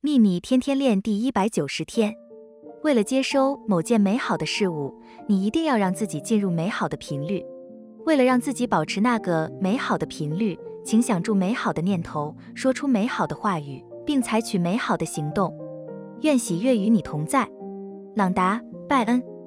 秘密天天练第一百九十天。为了接收某件美好的事物你一定要让自己进入美好的频率。为了让自己保持那个美好的频率请想住美好的念头说出美好的话语并采取美好的行动。愿喜悦与你同在。朗达拜恩。